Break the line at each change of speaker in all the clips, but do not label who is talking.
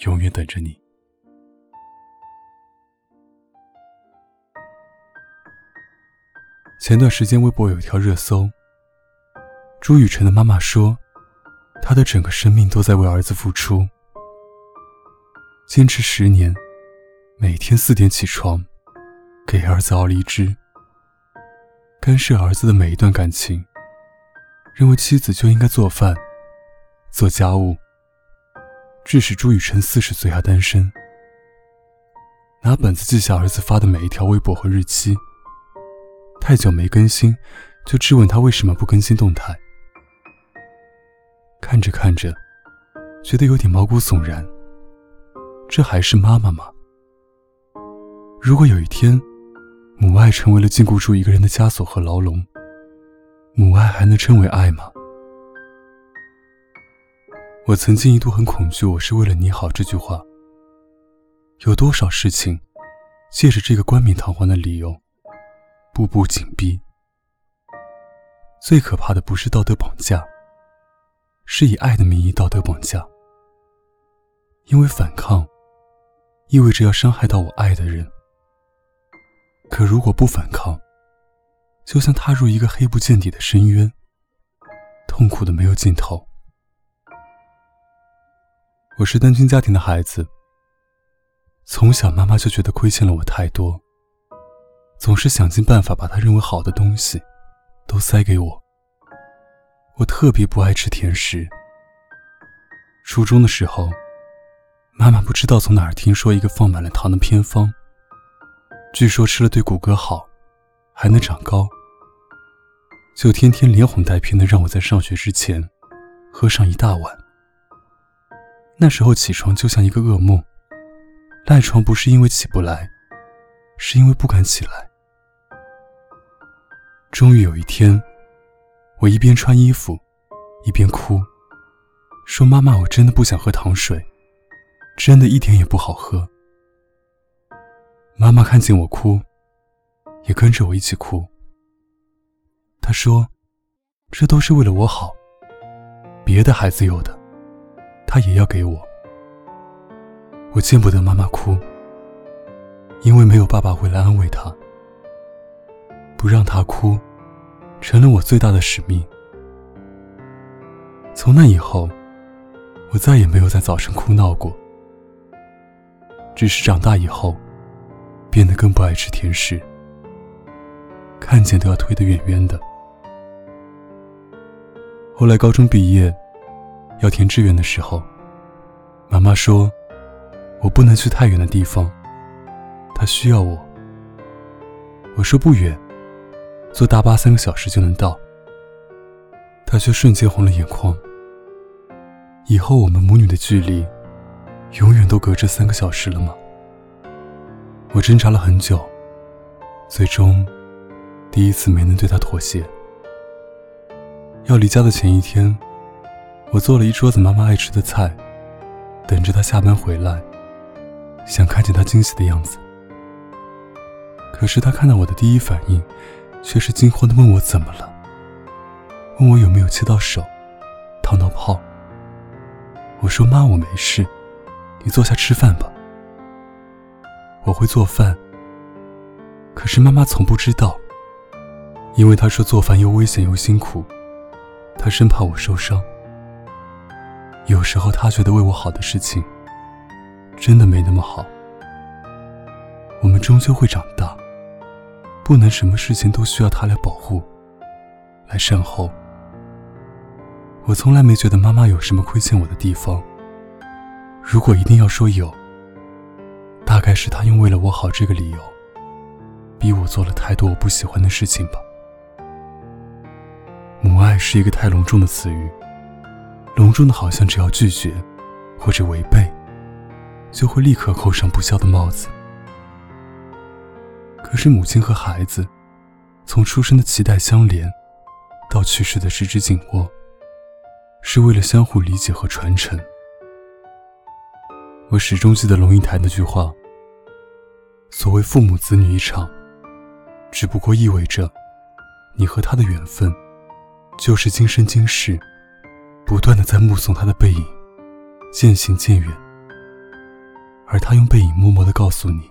永远等着你。前段时间微博有一条热搜，朱雨辰的妈妈说，她的整个生命都在为儿子付出，坚持十年，每天四点起床，给儿子熬梨汁，干涉儿子的每一段感情，认为妻子就应该做饭、做家务。致使朱雨辰四十岁还单身，拿本子记下儿子发的每一条微博和日期。太久没更新，就质问他为什么不更新动态。看着看着，觉得有点毛骨悚然。这还是妈妈吗？如果有一天，母爱成为了禁锢住一个人的枷锁和牢笼，母爱还能称为爱吗？我曾经一度很恐惧，我是为了你好这句话。有多少事情，借着这个冠冕堂皇的理由，步步紧逼。最可怕的不是道德绑架，是以爱的名义道德绑架。因为反抗，意味着要伤害到我爱的人。可如果不反抗，就像踏入一个黑不见底的深渊，痛苦的没有尽头。我是单亲家庭的孩子，从小妈妈就觉得亏欠了我太多，总是想尽办法把她认为好的东西都塞给我。我特别不爱吃甜食。初中的时候，妈妈不知道从哪儿听说一个放满了糖的偏方，据说吃了对骨骼好，还能长高，就天天连哄带骗的让我在上学之前喝上一大碗。那时候起床就像一个噩梦，赖床不是因为起不来，是因为不敢起来。终于有一天，我一边穿衣服，一边哭，说：“妈妈，我真的不想喝糖水，真的一点也不好喝。”妈妈看见我哭，也跟着我一起哭。她说：“这都是为了我好，别的孩子有的。”他也要给我，我见不得妈妈哭，因为没有爸爸回来安慰她，不让她哭，成了我最大的使命。从那以后，我再也没有在早晨哭闹过，只是长大以后，变得更不爱吃甜食，看见都要推得远远的。后来高中毕业。要填志愿的时候，妈妈说：“我不能去太远的地方，她需要我。”我说：“不远，坐大巴三个小时就能到。”她却瞬间红了眼眶。以后我们母女的距离，永远都隔着三个小时了吗？我挣扎了很久，最终，第一次没能对她妥协。要离家的前一天。我做了一桌子妈妈爱吃的菜，等着她下班回来，想看见她惊喜的样子。可是她看到我的第一反应，却是惊慌的问我怎么了，问我有没有切到手，烫到泡。我说妈，我没事，你坐下吃饭吧。我会做饭，可是妈妈从不知道，因为她说做饭又危险又辛苦，她生怕我受伤。有时候，他觉得为我好的事情，真的没那么好。我们终究会长大，不能什么事情都需要他来保护，来善后。我从来没觉得妈妈有什么亏欠我的地方。如果一定要说有，大概是她用为了我好这个理由，逼我做了太多我不喜欢的事情吧。母爱是一个太隆重的词语。隆重的，好像只要拒绝或者违背，就会立刻扣上不孝的帽子。可是母亲和孩子，从出生的脐带相连，到去世的十指紧握，是为了相互理解和传承。我始终记得龙应台那句话：“所谓父母子女一场，只不过意味着，你和他的缘分，就是今生今世，不断的在目送他的背影，渐行渐远。而他用背影默默的告诉你，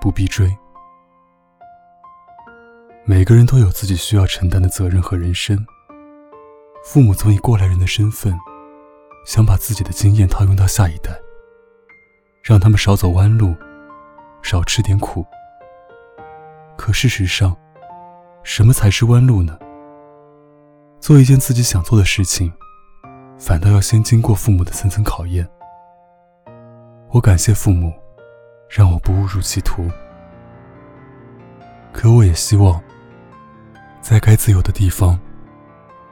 不必追。”每个人都有自己需要承担的责任和人生。父母总以过来人的身份，想把自己的经验套用到下一代，让他们少走弯路，少吃点苦。可事实上，什么才是弯路呢？做一件自己想做的事情，反倒要先经过父母的层层考验。我感谢父母，让我不误入歧途。可我也希望。在该自由的地方，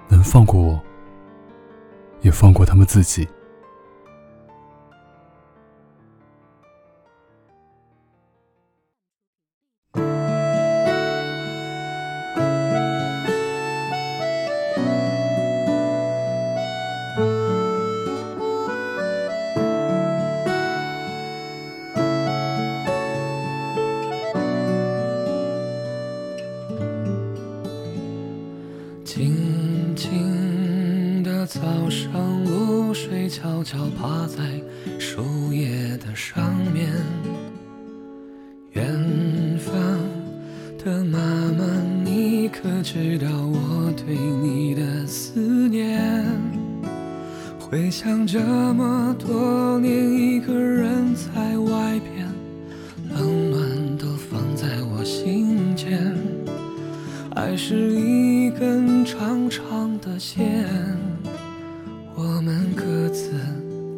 能放过我，也放过他们自己。
悄悄趴在树叶的上面。远方的妈妈，你可知道我对你的思念？回想这么多年，一个人在外边，冷暖都放在我心间。爱是一根长长的线，们各自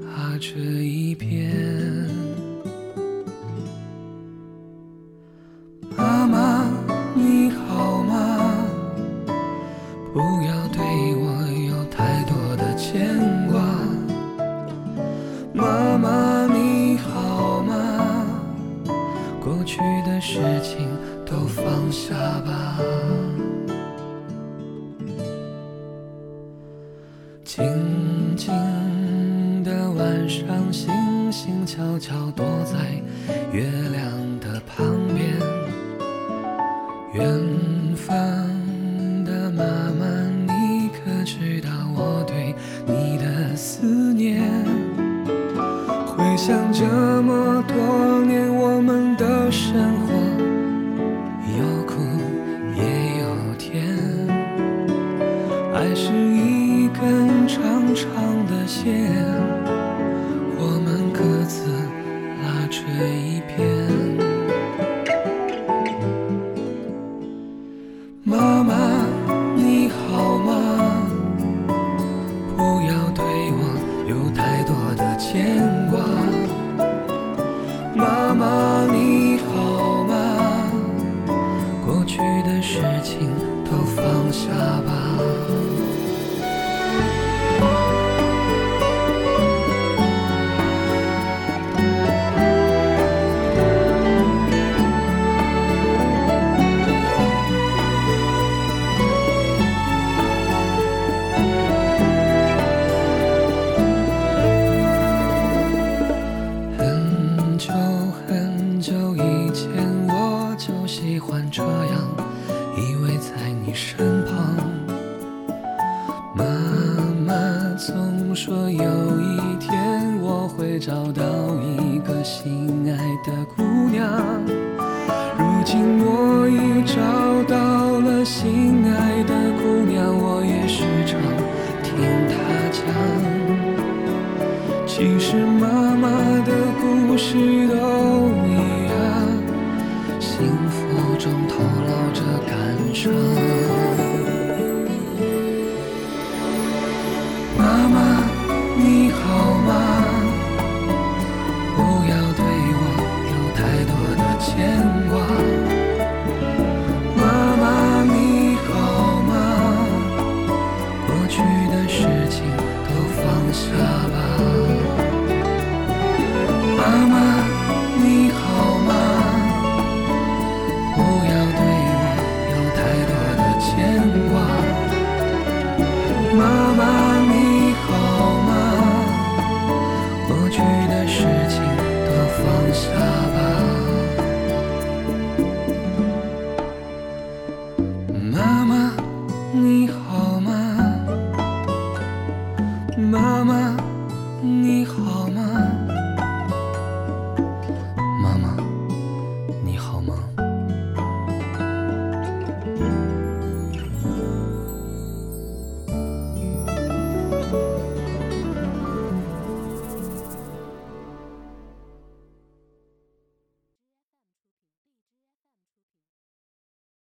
啊，这一边。亮的旁边。远方的妈妈，你可知道我对你的思念？回想这么多年，我们的生活有苦也有甜，爱是一。根长长的线，牵挂。妈妈，你好吗？过去的事情都放下总说有一天我会找到一个心爱的姑娘，如今我已找到了心爱的姑娘，我也时常听她讲。其实妈妈的故事都一样，幸福中透露着感伤。